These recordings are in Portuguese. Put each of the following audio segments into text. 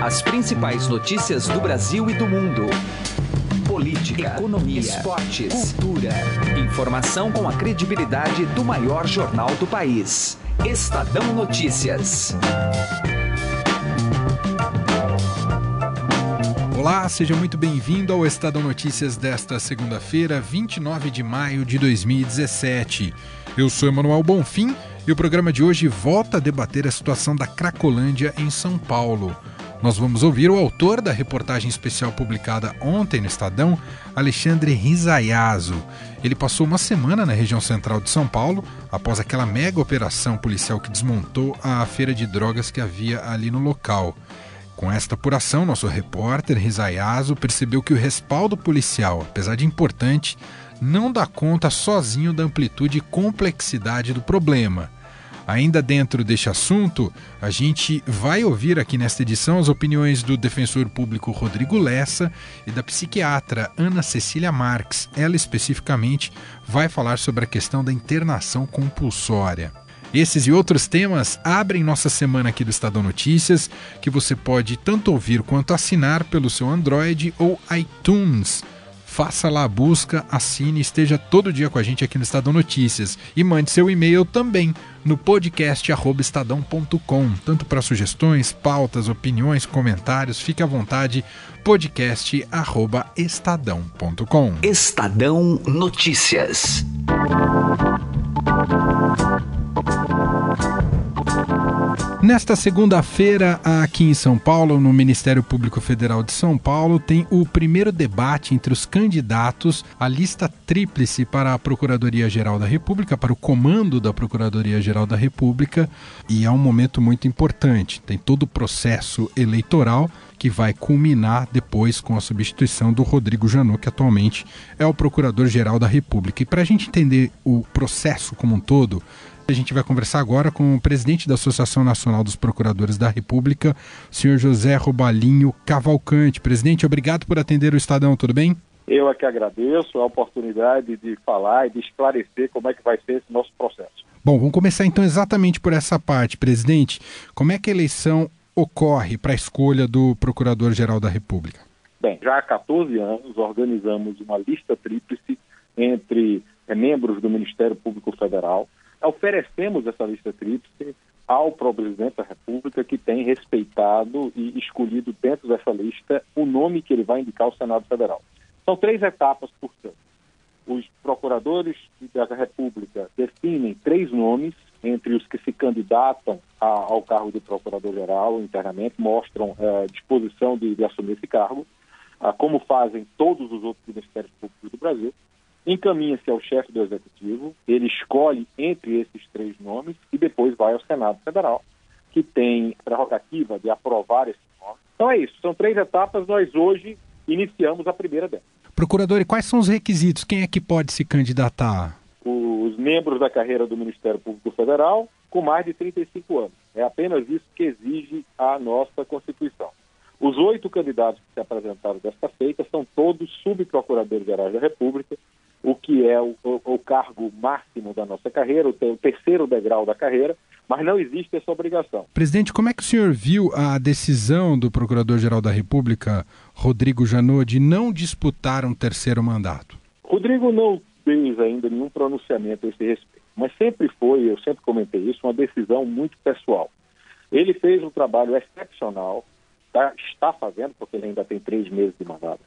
As principais notícias do Brasil e do mundo. Política, economia, esportes, cultura. Informação com a credibilidade do maior jornal do país. Estadão Notícias. Olá, seja muito bem-vindo ao Estadão Notícias desta segunda-feira, 29 de maio de 2017. Eu sou Emanuel Bonfim e o programa de hoje volta a debater a situação da Cracolândia em São Paulo. Nós vamos ouvir o autor da reportagem especial publicada ontem no Estadão, Alexandre Risayazo. Ele passou uma semana na região central de São Paulo após aquela mega operação policial que desmontou a feira de drogas que havia ali no local. Com esta apuração, nosso repórter Risayazo percebeu que o respaldo policial, apesar de importante, não dá conta sozinho da amplitude e complexidade do problema. Ainda dentro deste assunto, a gente vai ouvir aqui nesta edição as opiniões do defensor público Rodrigo Lessa e da psiquiatra Ana Cecília Marques. Ela especificamente vai falar sobre a questão da internação compulsória. Esses e outros temas abrem nossa semana aqui do Estadão Notícias, que você pode tanto ouvir quanto assinar pelo seu Android ou iTunes faça lá a busca, assine, esteja todo dia com a gente aqui no Estadão Notícias e mande seu e-mail também no podcast@estadão.com, tanto para sugestões, pautas, opiniões, comentários, fique à vontade, podcast@estadão.com. Estadão Notícias. Nesta segunda-feira, aqui em São Paulo, no Ministério Público Federal de São Paulo, tem o primeiro debate entre os candidatos à lista tríplice para a Procuradoria-Geral da República, para o comando da Procuradoria-Geral da República, e é um momento muito importante. Tem todo o processo eleitoral que vai culminar depois com a substituição do Rodrigo Janot, que atualmente é o Procurador-Geral da República. E para a gente entender o processo como um todo, a gente vai conversar agora com o presidente da Associação Nacional dos Procuradores da República, o senhor José Robalinho Cavalcante. Presidente, obrigado por atender o Estadão, tudo bem? Eu é que agradeço a oportunidade de falar e de esclarecer como é que vai ser esse nosso processo. Bom, vamos começar então exatamente por essa parte, presidente. Como é que a eleição ocorre para a escolha do Procurador-Geral da República? Bem, já há 14 anos organizamos uma lista tríplice entre é, membros do Ministério Público Federal oferecemos essa lista tríplice ao presidente da República, que tem respeitado e escolhido dentro dessa lista o nome que ele vai indicar ao Senado Federal. São três etapas, portanto. Os procuradores da República definem três nomes entre os que se candidatam a, ao cargo de procurador-geral internamente, mostram uh, disposição de, de, assumir esse cargo, uh, como fazem todos os outros ministérios públicos do Brasil encaminha-se ao chefe do executivo, ele escolhe entre esses três nomes e depois vai ao Senado Federal, que tem prerrogativa de aprovar esse nome. Então é isso, são três etapas, nós hoje iniciamos a primeira delas. Procurador, e quais são os requisitos? Quem é que pode se candidatar? Os membros da carreira do Ministério Público Federal com mais de 35 anos. É apenas isso que exige a nossa Constituição. Os oito candidatos que se apresentaram desta feita são todos subprocuradores gerais da República o que é o, o, o, cargo máximo da nossa carreira, o, o terceiro degrau da carreira, mas não existe essa obrigação. Presidente, como é que o senhor viu a decisão do Procurador-Geral da República, Rodrigo Janot, de não disputar um terceiro mandato? Rodrigo não fez ainda nenhum pronunciamento a esse respeito, mas sempre foi, eu sempre comentei isso, uma decisão muito pessoal. Ele fez um trabalho excepcional, tá, está fazendo, porque ele ainda tem três meses de mandato,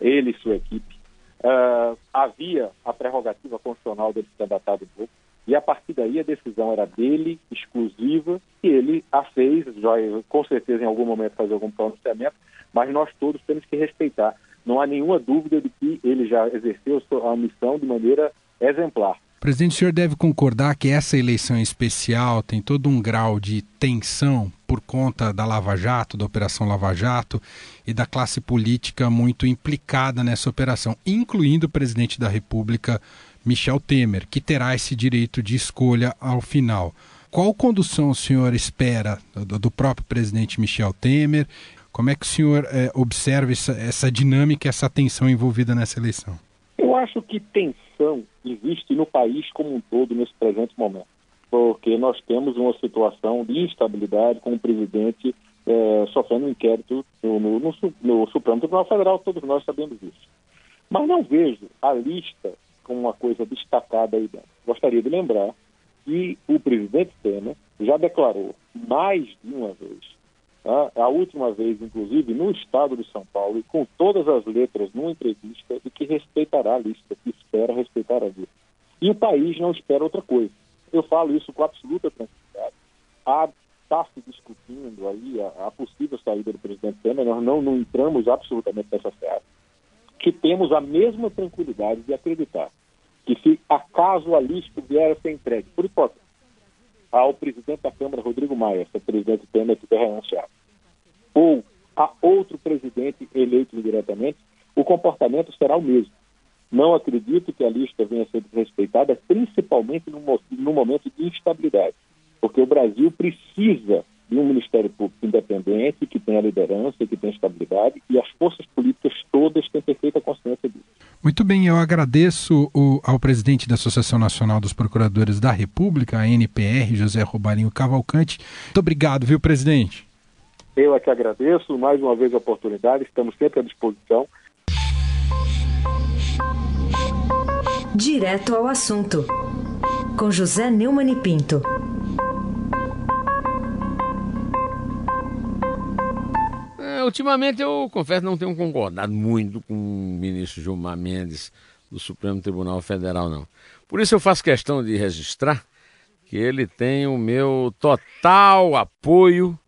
ele e sua equipe, uh, havia a prerrogativa constitucional dele ser candidatar de novo, e a partir daí a decisão era dele, exclusiva, e ele a fez, já, com certeza em algum momento fazer algum pronunciamento, mas nós todos temos que respeitar. Não há nenhuma dúvida de que ele já exerceu a missão de maneira exemplar. Presidente, o senhor deve concordar que essa eleição especial tem todo um grau de tensão por conta da Lava Jato, da Operação Lava Jato e da classe política muito implicada nessa operação, incluindo o presidente da República, Michel Temer, que terá esse direito de escolha ao final. Qual condução o senhor espera do, próprio presidente Michel Temer? Como é que o senhor é, observa essa, essa dinâmica, essa tensão envolvida nessa eleição? Eu acho que tensão existe no país como um todo nesse presente momento, porque nós temos uma situação de instabilidade com um presidente é, sofrendo um inquérito no, no, no, no, Supremo Tribunal Federal, todos nós sabemos disso. Mas não vejo a lista como uma coisa destacada aí dentro. Gostaria de lembrar que o presidente Temer já declarou mais de uma vez? A última vez, inclusive, no estado de São Paulo, e com todas as letras numa entrevista, de que respeitará a lista, que espera respeitar a lista. E o país não espera outra coisa. Eu falo isso com absoluta tranquilidade. Está se discutindo aí a, a, possível saída do presidente Temer, nós não, não entramos absolutamente nessa seara, que temos a mesma tranquilidade de acreditar que se acaso a lista vier a ser entregue, por hipótese, ao presidente da Câmara, Rodrigo Maia, se o presidente Temer tiver renunciado, ou a outro presidente eleito indiretamente, o comportamento será o mesmo. Não acredito que a lista venha a ser desrespeitada, principalmente no, no momento de instabilidade, porque o Brasil precisa de um Ministério Público independente, que tenha liderança, que tenha estabilidade, e as forças políticas todas têm perfeita consciência disso. Muito bem, eu agradeço o, ao presidente da Associação Nacional dos Procuradores da República, a NPR, José Robarinho Cavalcante. Muito obrigado, viu, presidente? Eu é que agradeço, mais uma vez a oportunidade, estamos sempre à disposição. Direto ao assunto, com José Neumann e Pinto. Ultimamente eu confesso não tenho concordado muito com o ministro Gilmar Mendes do Supremo Tribunal Federal, não. Por isso eu faço questão de registrar que ele tem o meu total apoio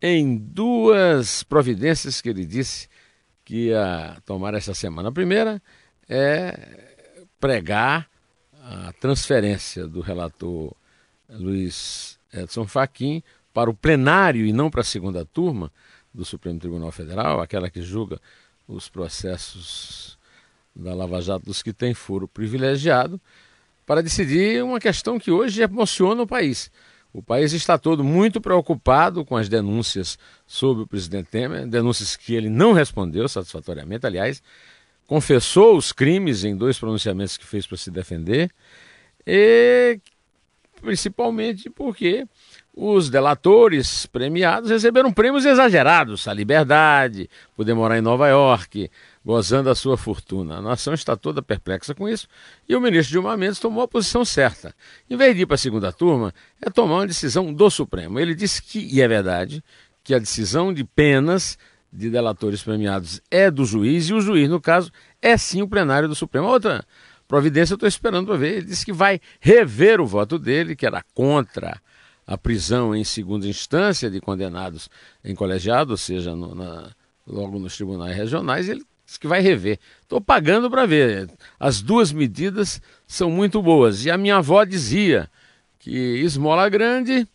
em duas providências que ele disse que ia tomar essa semana. A primeira é pregar a transferência do relator Luiz Edson Fachin para o plenário e não para a segunda turma do Supremo Tribunal Federal, aquela que julga os processos da Lava Jato dos que têm foro privilegiado, para decidir uma questão que hoje emociona o país. O país está todo muito preocupado com as denúncias sobre o presidente Temer, denúncias que ele não respondeu satisfatoriamente, aliás, confessou os crimes em dois pronunciamentos que fez para se defender, e principalmente porque os delatores premiados receberam prêmios exagerados, a liberdade, poder morar em Nova York, gozando a sua fortuna. A nação está toda perplexa com isso e o ministro Dilma Mendes tomou a posição certa. Em vez de ir para a segunda turma, é tomar uma decisão do Supremo. Ele disse que, e é verdade, que a decisão de penas de delatores premiados é do juiz e o juiz, no caso, é sim o plenário do Supremo. outra providência eu estou esperando para ver. Ele disse que vai rever o voto dele, que era contra a prisão em segunda instância de condenados em colegiado, ou seja, no, na, logo nos tribunais regionais, ele disse que vai rever. Estou pagando para ver. As duas medidas são muito boas. E a minha avó dizia que esmola grande,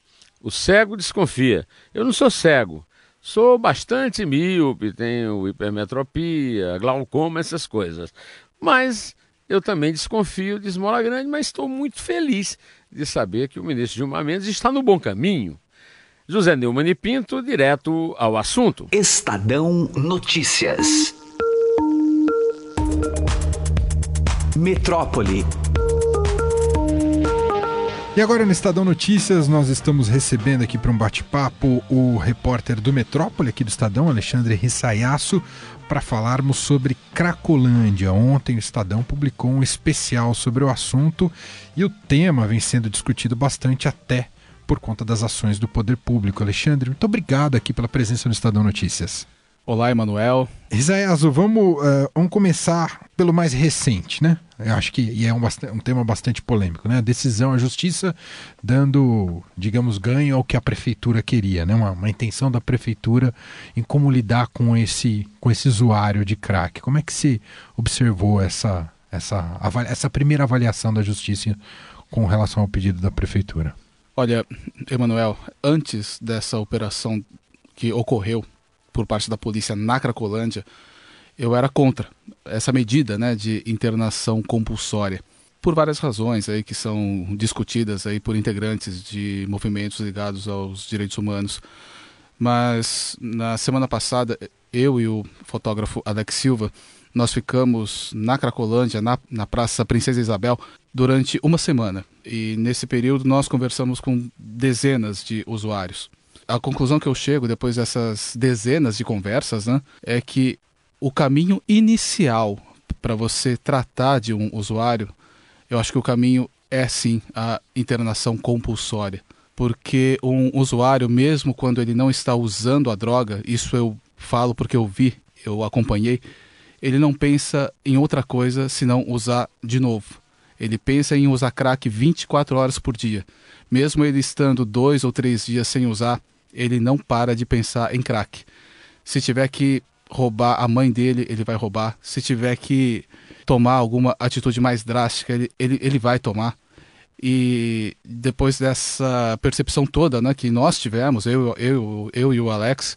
o cego desconfia. Eu não sou cego. Sou bastante míope, tenho hipermetropia, glaucoma, essas coisas. Mas eu também desconfio de esmola grande, mas estou muito feliz de saber que o ministro Gilmar Mendes está no bom caminho. José Neumann e Pinto, direto ao assunto. Estadão Notícias. Metrópole. E agora no Estadão Notícias nós estamos recebendo aqui para um bate-papo o repórter do Metrópole aqui do Estadão, Alexandre Rissayasso, para falarmos sobre Cracolândia. Ontem o Estadão publicou um especial sobre o assunto e o tema vem sendo discutido bastante até por conta das ações do poder público. Alexandre, muito obrigado aqui pela presença no Estadão Notícias. Olá, Emanuel. Isaíaso, vamos, uh, vamos começar pelo mais recente, né? Eu acho que e é um, um, tema bastante polêmico, né? A decisão, a justiça dando, digamos, ganho ao que a prefeitura queria, né? Uma, uma, intenção da prefeitura em como lidar com esse, com esse usuário de crack. Como é que se observou essa, essa, essa primeira avaliação da justiça com relação ao pedido da prefeitura? Olha, Emanuel, antes dessa operação que ocorreu por parte da polícia na Cracolândia, eu era contra essa medida né, de internação compulsória por várias razões aí que são discutidas aí por integrantes de movimentos ligados aos direitos humanos. Mas na semana passada, eu e o fotógrafo Alex Silva, nós ficamos na Cracolândia, na, na Praça Princesa Isabel, durante uma semana. E nesse período nós conversamos com dezenas de usuários a conclusão que eu chego depois dessas dezenas de conversas, né, é que o caminho inicial para você tratar de um usuário, eu acho que o caminho é sim a internação compulsória. Porque um usuário, mesmo quando ele não está usando a droga, isso eu falo porque eu vi, eu acompanhei, ele não pensa em outra coisa senão usar de novo. Ele pensa em usar crack 24 horas por dia. Mesmo ele estando dois ou três dias sem usar, ele não para de pensar em crack. Se tiver que roubar a mãe dele, ele vai roubar. Se tiver que tomar alguma atitude mais drástica, ele, ele, ele vai tomar. E depois dessa percepção toda né, que nós tivemos, eu, eu, eu e o Alex,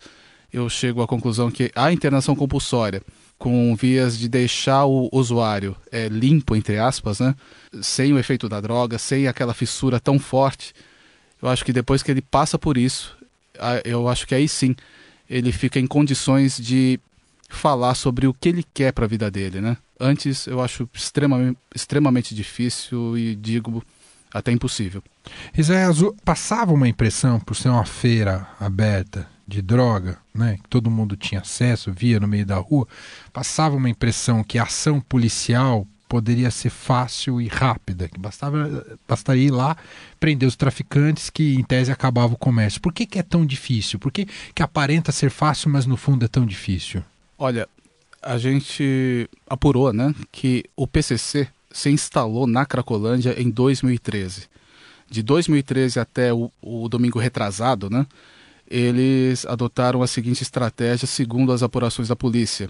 eu chego à conclusão que a internação compulsória, com vias de deixar o usuário é, limpo, entre aspas, né, sem o efeito da droga, sem aquela fissura tão forte, eu acho que depois que ele passa por isso, eu acho que aí sim ele fica em condições de falar sobre o que ele quer para a vida dele, né? Antes eu acho extremamente, extremamente difícil e digo até impossível. Isaías, passava uma impressão, por ser uma feira aberta de droga, né, que todo mundo tinha acesso, via no meio da rua, passava uma impressão que a ação policial poderia ser fácil e rápida, que bastava, bastaria ir lá prender os traficantes que em tese acabava o comércio. Por que, que é tão difícil? Por que, que aparenta ser fácil, mas no fundo é tão difícil? Olha, a gente apurou, né, que o PCC se instalou na Cracolândia em 2013. De 2013 até o, o domingo retrasado, né, eles adotaram a seguinte estratégia segundo as apurações da polícia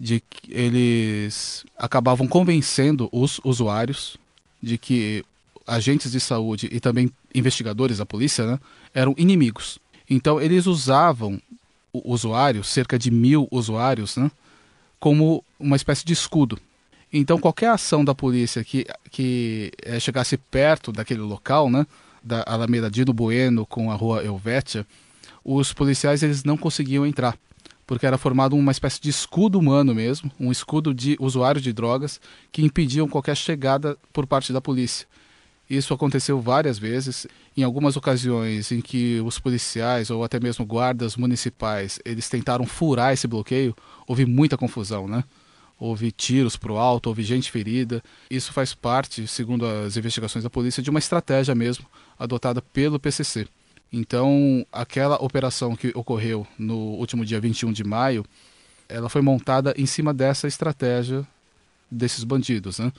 de que eles acabavam convencendo os usuários de que agentes de saúde e também investigadores da polícia né, eram inimigos. Então eles usavam o usuário, cerca de mil usuários, né, como uma espécie de escudo. Então qualquer ação da polícia que, que é, chegasse perto daquele local, né, da Alameda Dino Bueno com a rua Helvétia, os policiais eles não conseguiam entrar porque era formado uma espécie de escudo humano mesmo, um escudo de usuário de drogas que impediam qualquer chegada por parte da polícia. Isso aconteceu várias vezes, em algumas ocasiões em que os policiais ou até mesmo guardas municipais, eles tentaram furar esse bloqueio, houve muita confusão, né? Houve tiros para o alto, houve gente ferida. Isso faz parte, segundo as investigações da polícia, de uma estratégia mesmo adotada pelo PCC. Então, aquela operação que ocorreu no último dia 21 de maio, ela foi montada em cima dessa estratégia desses bandidos, né?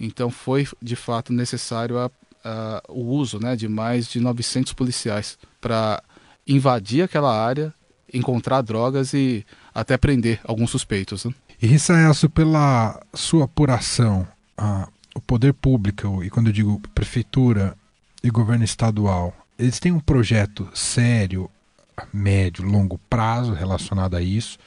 Então, foi de fato necessário a, a, o uso né, de mais de 900 policiais para invadir aquela área, encontrar drogas e até prender alguns suspeitos. Né? E Rissaelso, pela sua apuração, a, o poder público, e quando eu digo prefeitura e governo estadual, eles têm um projeto sério, médio, longo prazo relacionado a isso.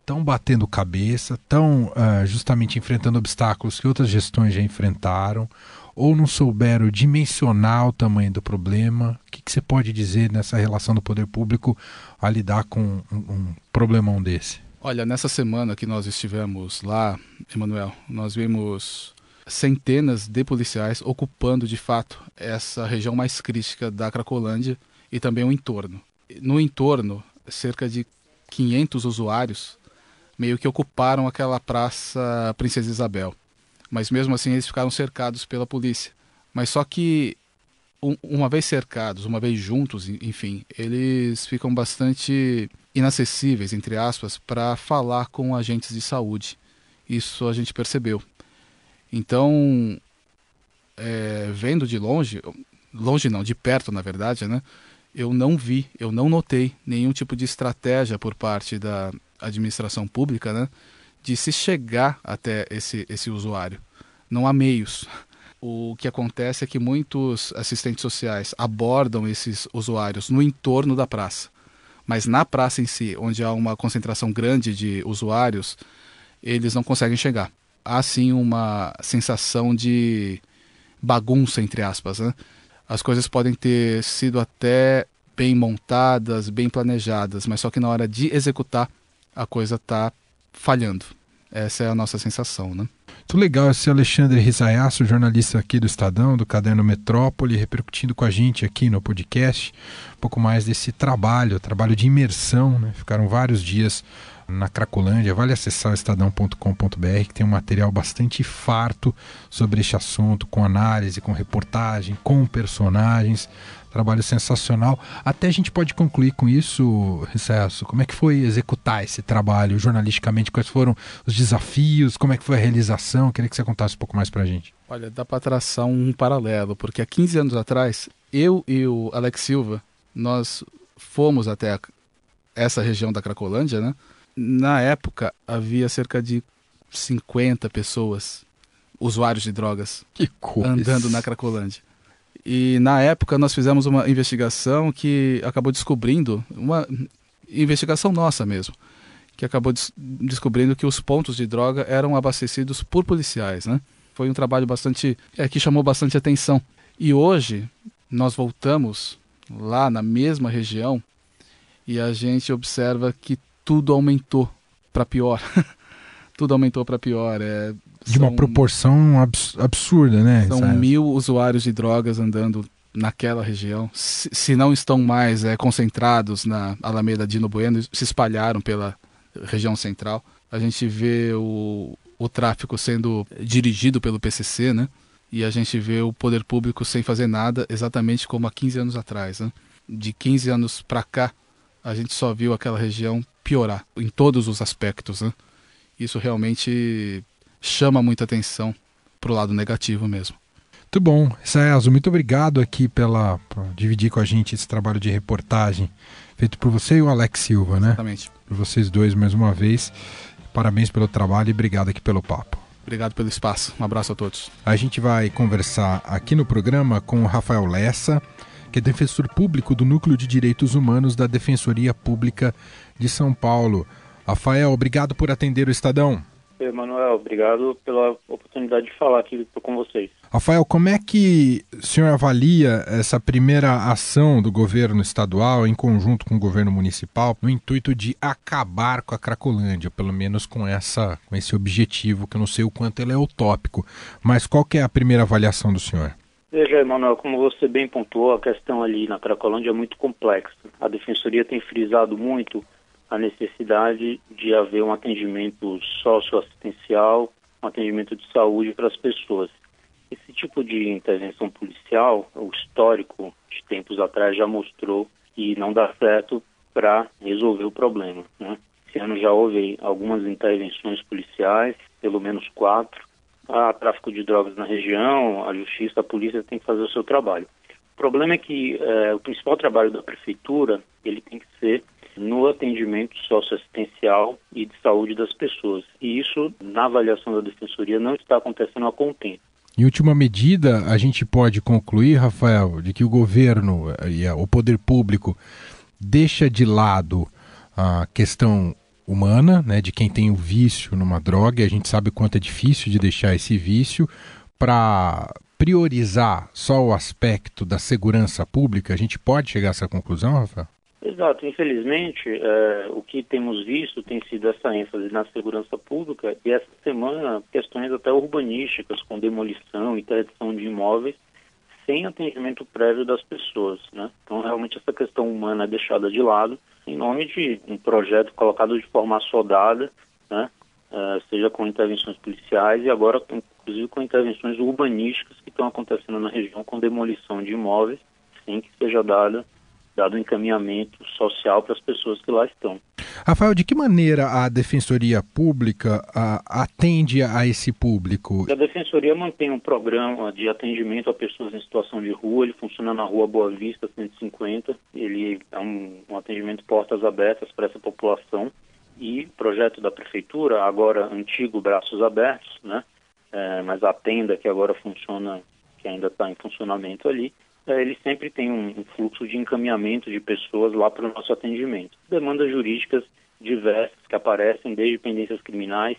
Estão batendo cabeça, estão uh, ah, justamente enfrentando obstáculos que outras gestões já enfrentaram, ou não souberam dimensionar o tamanho do problema. O que, que você pode dizer nessa relação do poder público a lidar com um, um problemão desse? Olha, nessa semana que nós estivemos lá, Emanuel, nós vimos centenas de policiais ocupando de fato essa região mais crítica da Cracolândia e também o entorno. No entorno, cerca de 500 usuários meio que ocuparam aquela praça Princesa Isabel. Mas mesmo assim eles ficaram cercados pela polícia. Mas só que um, uma vez cercados, uma vez juntos, enfim, eles ficam bastante inacessíveis, entre aspas, para falar com agentes de saúde. Isso a gente percebeu. Então, é, vendo de longe, longe não, de perto na verdade, né? Eu não vi, eu não notei nenhum tipo de estratégia por parte da administração pública, né? De se chegar até esse, esse usuário. Não há meios. O que acontece é que muitos assistentes sociais abordam esses usuários no entorno da praça. Mas na praça em si, onde há uma concentração grande de usuários, eles não conseguem chegar há sim uma sensação de bagunça, entre aspas. Né? As coisas podem ter sido até bem montadas, bem planejadas, mas só que na hora de executar, a coisa está falhando. Essa é a nossa sensação, né? Muito legal esse Alexandre Risayasso, jornalista aqui do Estadão, do Caderno Metrópole, repercutindo com a gente aqui no podcast um pouco mais desse trabalho, trabalho de imersão, né? Ficaram vários dias na Cracolândia. Vale acessar o estadão.com.br que tem um material bastante farto sobre este assunto, com análise, com reportagem, com personagens. Trabalho sensacional. Até a gente pode concluir com isso, Recesso. Como é que foi executar esse trabalho jornalisticamente? Quais foram os desafios? Como é que foi a realização? Queria que você contasse um pouco mais pra gente. Olha, dá para traçar um paralelo, porque há 15 anos atrás, eu e o Alex Silva, nós fomos até essa região da Cracolândia, né? Na época, havia cerca de 50 pessoas, usuários de drogas, andando na Cracolândia. E na época nós fizemos uma investigação que acabou descobrindo, uma investigação nossa mesmo, que acabou des descobrindo que os pontos de droga eram abastecidos por policiais, né? Foi um trabalho bastante, é, que chamou bastante atenção. E hoje nós voltamos lá na mesma região e a gente observa que tudo aumentou para pior. tudo aumentou para pior. É, de uma proporção abs absurda, né? São mil usuários de drogas andando naquela região. Se, se não estão mais é, concentrados na Alameda Dino Bueno, se espalharam pela região central. A gente vê o, o tráfico sendo dirigido pelo PCC, né? E a gente vê o poder público sem fazer nada, exatamente como há 15 anos atrás. Né? De 15 anos para cá, a gente só viu aquela região piorar em todos os aspectos. Né? Isso realmente chama muita atenção para o lado negativo mesmo. Muito bom. Saeso, muito obrigado aqui pela por dividir com a gente esse trabalho de reportagem feito por você e o Alex Silva, né? Exatamente. Por vocês dois mais uma vez. Parabéns pelo trabalho e obrigado aqui pelo papo. Obrigado pelo espaço. Um abraço a todos. A gente vai conversar aqui no programa com o Rafael Lessa, que é defensor público do Núcleo de Direitos Humanos da Defensoria Pública de São Paulo. Rafael, obrigado por atender o Estadão. Emanuel, obrigado pela oportunidade de falar aqui com vocês. Rafael, como é que o senhor avalia essa primeira ação do governo estadual em conjunto com o governo municipal no intuito de acabar com a Cracolândia, pelo menos com essa com esse objetivo, que eu não sei o quanto ele é utópico, mas qual é a primeira avaliação do senhor? Veja, Emanuel, como você bem pontuou, a questão ali na Cracolândia é muito complexa. A defensoria tem frisado muito a necessidade de haver um atendimento socioassistencial, um atendimento de saúde para as pessoas. Esse tipo de intervenção policial, o histórico de tempos atrás já mostrou que não dá certo para resolver o problema. Né? Esse ano já houve algumas intervenções policiais, pelo menos quatro. Há tráfico de drogas na região, a justiça, a polícia tem que fazer o seu trabalho. O problema é que é, o principal trabalho da prefeitura ele tem que ser no atendimento socioassistencial e de saúde das pessoas. E isso, na avaliação da Defensoria, não está acontecendo a contento. Em última medida, a gente pode concluir, Rafael, de que o governo e o poder público deixa de lado a questão humana, né, de quem tem o vício numa droga, e a gente sabe quanto é difícil de deixar esse vício, para priorizar só o aspecto da segurança pública. A gente pode chegar a essa conclusão, Rafael? Exato, infelizmente, é, o que temos visto tem sido essa ênfase na segurança pública e essa semana questões até urbanísticas, com demolição e interdição de imóveis, sem atendimento prévio das pessoas. Né? Então, realmente, essa questão humana é deixada de lado em nome de um projeto colocado de forma assodada, né? É, seja com intervenções policiais e agora, inclusive, com intervenções urbanísticas que estão acontecendo na região com demolição de imóveis, sem que seja dada dado encaminhamento social para as pessoas que lá estão. Rafael, de que maneira a Defensoria Pública a, atende a esse público? A Defensoria mantém um programa de atendimento a pessoas em situação de rua, ele funciona na rua Boa Vista 150, ele é um, um atendimento portas abertas para essa população e projeto da Prefeitura, agora antigo Braços Abertos, né? É, mas a tenda que agora funciona, que ainda está em funcionamento ali, ele sempre tem um, fluxo de encaminhamento de pessoas lá para o nosso atendimento. Demandas jurídicas diversas que aparecem, desde pendências criminais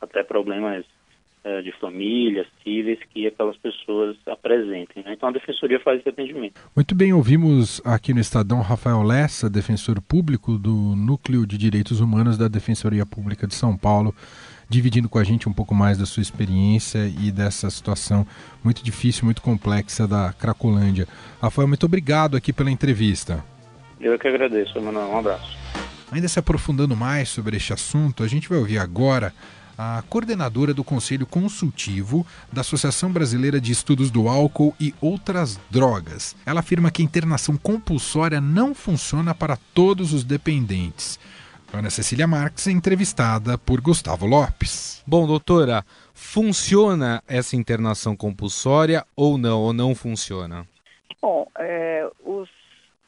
até problemas é, de família, cíveis, que aquelas pessoas apresentem. Né? Então a Defensoria faz esse atendimento. Muito bem, ouvimos aqui no Estadão Rafael Lessa, defensor público do Núcleo de Direitos Humanos da Defensoria Pública de São Paulo dividindo com a gente um pouco mais da sua experiência e dessa situação muito difícil, muito complexa da Cracolândia. Rafael, muito obrigado aqui pela entrevista. Eu que agradeço, Emanuel. Um abraço. Ainda se aprofundando mais sobre este assunto, a gente vai ouvir agora a coordenadora do Conselho Consultivo da Associação Brasileira de Estudos do Álcool e Outras Drogas. Ela afirma que a internação compulsória não funciona para todos os dependentes. Ana Cecília Marques é entrevistada por Gustavo Lopes. Bom, doutora, funciona essa internação compulsória ou não, ou não funciona? Bom, é, os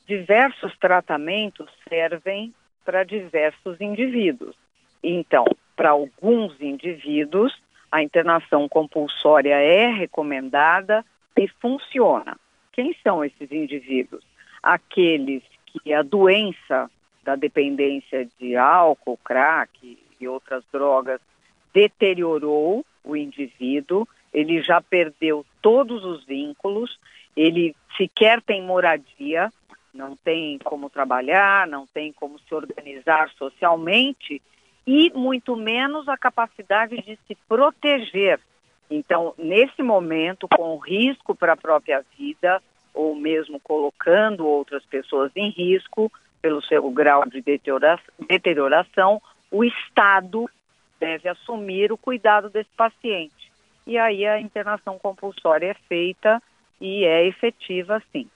diversos tratamentos servem para diversos indivíduos. Então, para alguns indivíduos, a internação compulsória é recomendada e funciona. Quem são esses indivíduos? Aqueles que a doença da dependência de álcool, crack e outras drogas deteriorou o indivíduo, ele já perdeu todos os vínculos, ele sequer tem moradia, não tem como trabalhar, não tem como se organizar socialmente e muito menos a capacidade de se proteger. Então, nesse momento, com risco para a própria vida, ou mesmo colocando outras pessoas em risco pelo seu grau de deterioração, o Estado deve assumir o cuidado desse paciente. E aí a internação compulsória é feita e é efetiva, sim.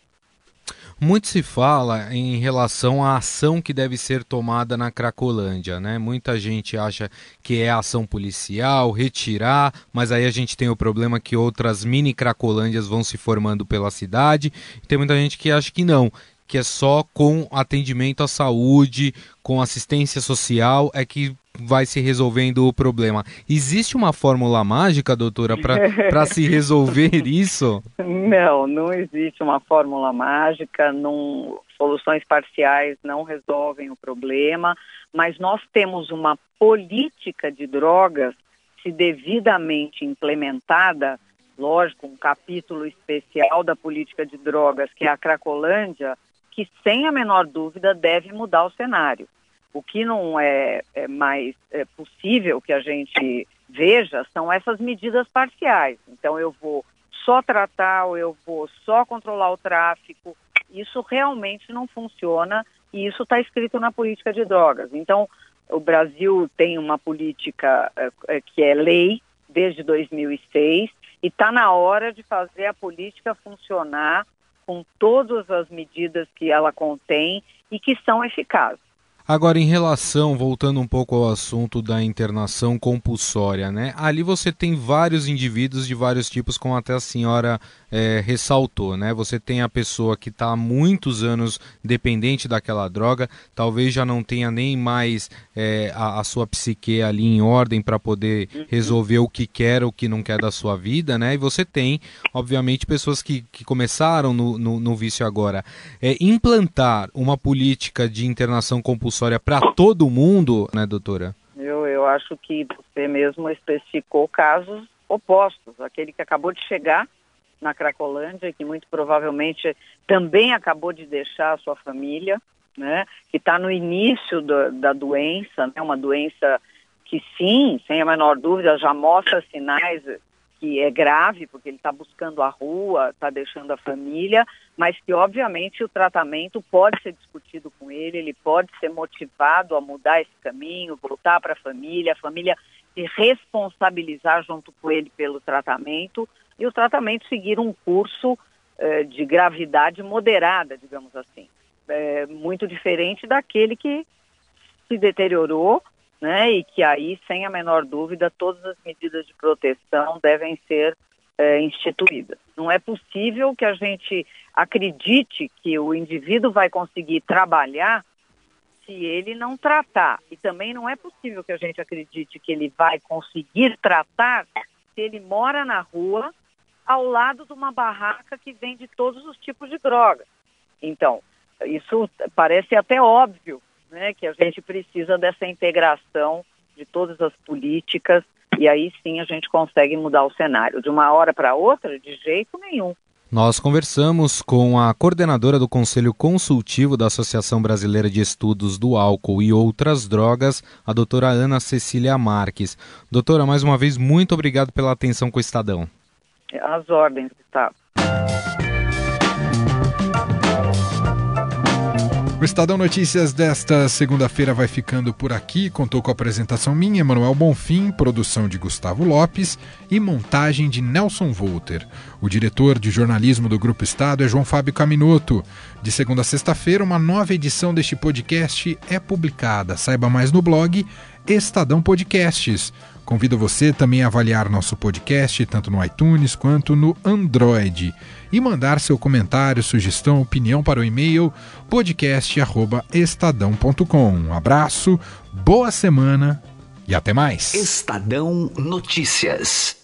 Muito se fala em relação à ação que deve ser tomada na Cracolândia, né? Muita gente acha que é ação policial, retirar, mas aí a gente tem o problema que outras mini Cracolândias vão se formando pela cidade. Tem muita gente que acha que não, que é só com atendimento à saúde, com assistência social, é que vai se resolvendo o problema. Existe uma fórmula mágica, doutora, para se resolver isso? Não, não existe uma fórmula mágica, não, soluções parciais não resolvem o problema, mas nós temos uma política de drogas, se devidamente implementada, lógico, um capítulo especial da política de drogas, que é a Cracolândia, que sem a menor dúvida deve mudar o cenário. O que não é, é mais é possível que a gente veja são essas medidas parciais. Então, eu vou só tratar ou eu vou só controlar o tráfico. Isso realmente não funciona e isso está escrito na política de drogas. Então, o Brasil tem uma política é, é que é lei desde 2006 e está na hora de fazer a política funcionar com todas as medidas que ela contém e que são eficazes. Agora, em relação, voltando um pouco ao assunto da internação compulsória, né? Ali você tem vários indivíduos de vários tipos, como até a senhora é, ressaltou, né? Você tem a pessoa que está há muitos anos dependente daquela droga, talvez já não tenha nem mais é, a, a, sua psique ali em ordem para poder resolver o que quer ou o que não quer da sua vida, né? E você tem, obviamente, pessoas que, que começaram no, no, no vício agora. É, implantar uma política de internação compulsória para todo mundo, né, doutora? Eu, eu acho que você mesmo especificou casos opostos. Aquele que acabou de chegar na Cracolândia, que muito provavelmente também acabou de deixar a sua família, né, que está no início do, da doença, né, uma doença que sim, sem a menor dúvida, já mostra sinais que é grave, porque ele está buscando a rua, está deixando a família, mas que obviamente o tratamento pode ser discutido com ele, ele pode ser motivado a mudar esse caminho, voltar para a família, a família se responsabilizar junto com ele pelo tratamento e o tratamento seguir um curso eh, de gravidade moderada, digamos assim. É, muito diferente daquele que se deteriorou né, e que aí, sem a menor dúvida, todas as medidas de proteção devem ser é, instituídas. Não é possível que a gente acredite que o indivíduo vai conseguir trabalhar se ele não tratar. E também não é possível que a gente acredite que ele vai conseguir tratar se ele mora na rua ao lado de uma barraca que vende todos os tipos de drogas. Então, isso parece até óbvio, né, que a gente precisa dessa integração de todas as políticas e aí sim a gente consegue mudar o cenário. De uma hora para outra, de jeito nenhum. Nós conversamos com a coordenadora do Conselho Consultivo da Associação Brasileira de Estudos do Álcool e Outras Drogas, a doutora Ana Cecília Marques. Doutora, mais uma vez, muito obrigado pela atenção com o Estadão. As ordens, Gustavo. O Estadão Notícias desta segunda-feira vai ficando por aqui. Contou com a apresentação minha, Emanuel Bonfim, produção de Gustavo Lopes e montagem de Nelson Volter. O diretor de jornalismo do Grupo Estado é João Fábio Caminoto. De segunda a sexta-feira, uma nova edição deste podcast é publicada. Saiba mais no blog Estadão Podcasts. Convido você também a avaliar nosso podcast, tanto no iTunes quanto no Android. E mandar seu comentário, sugestão, opinião para o e-mail podcast.estadão.com. Um abraço, boa semana e até mais. Estadão Notícias.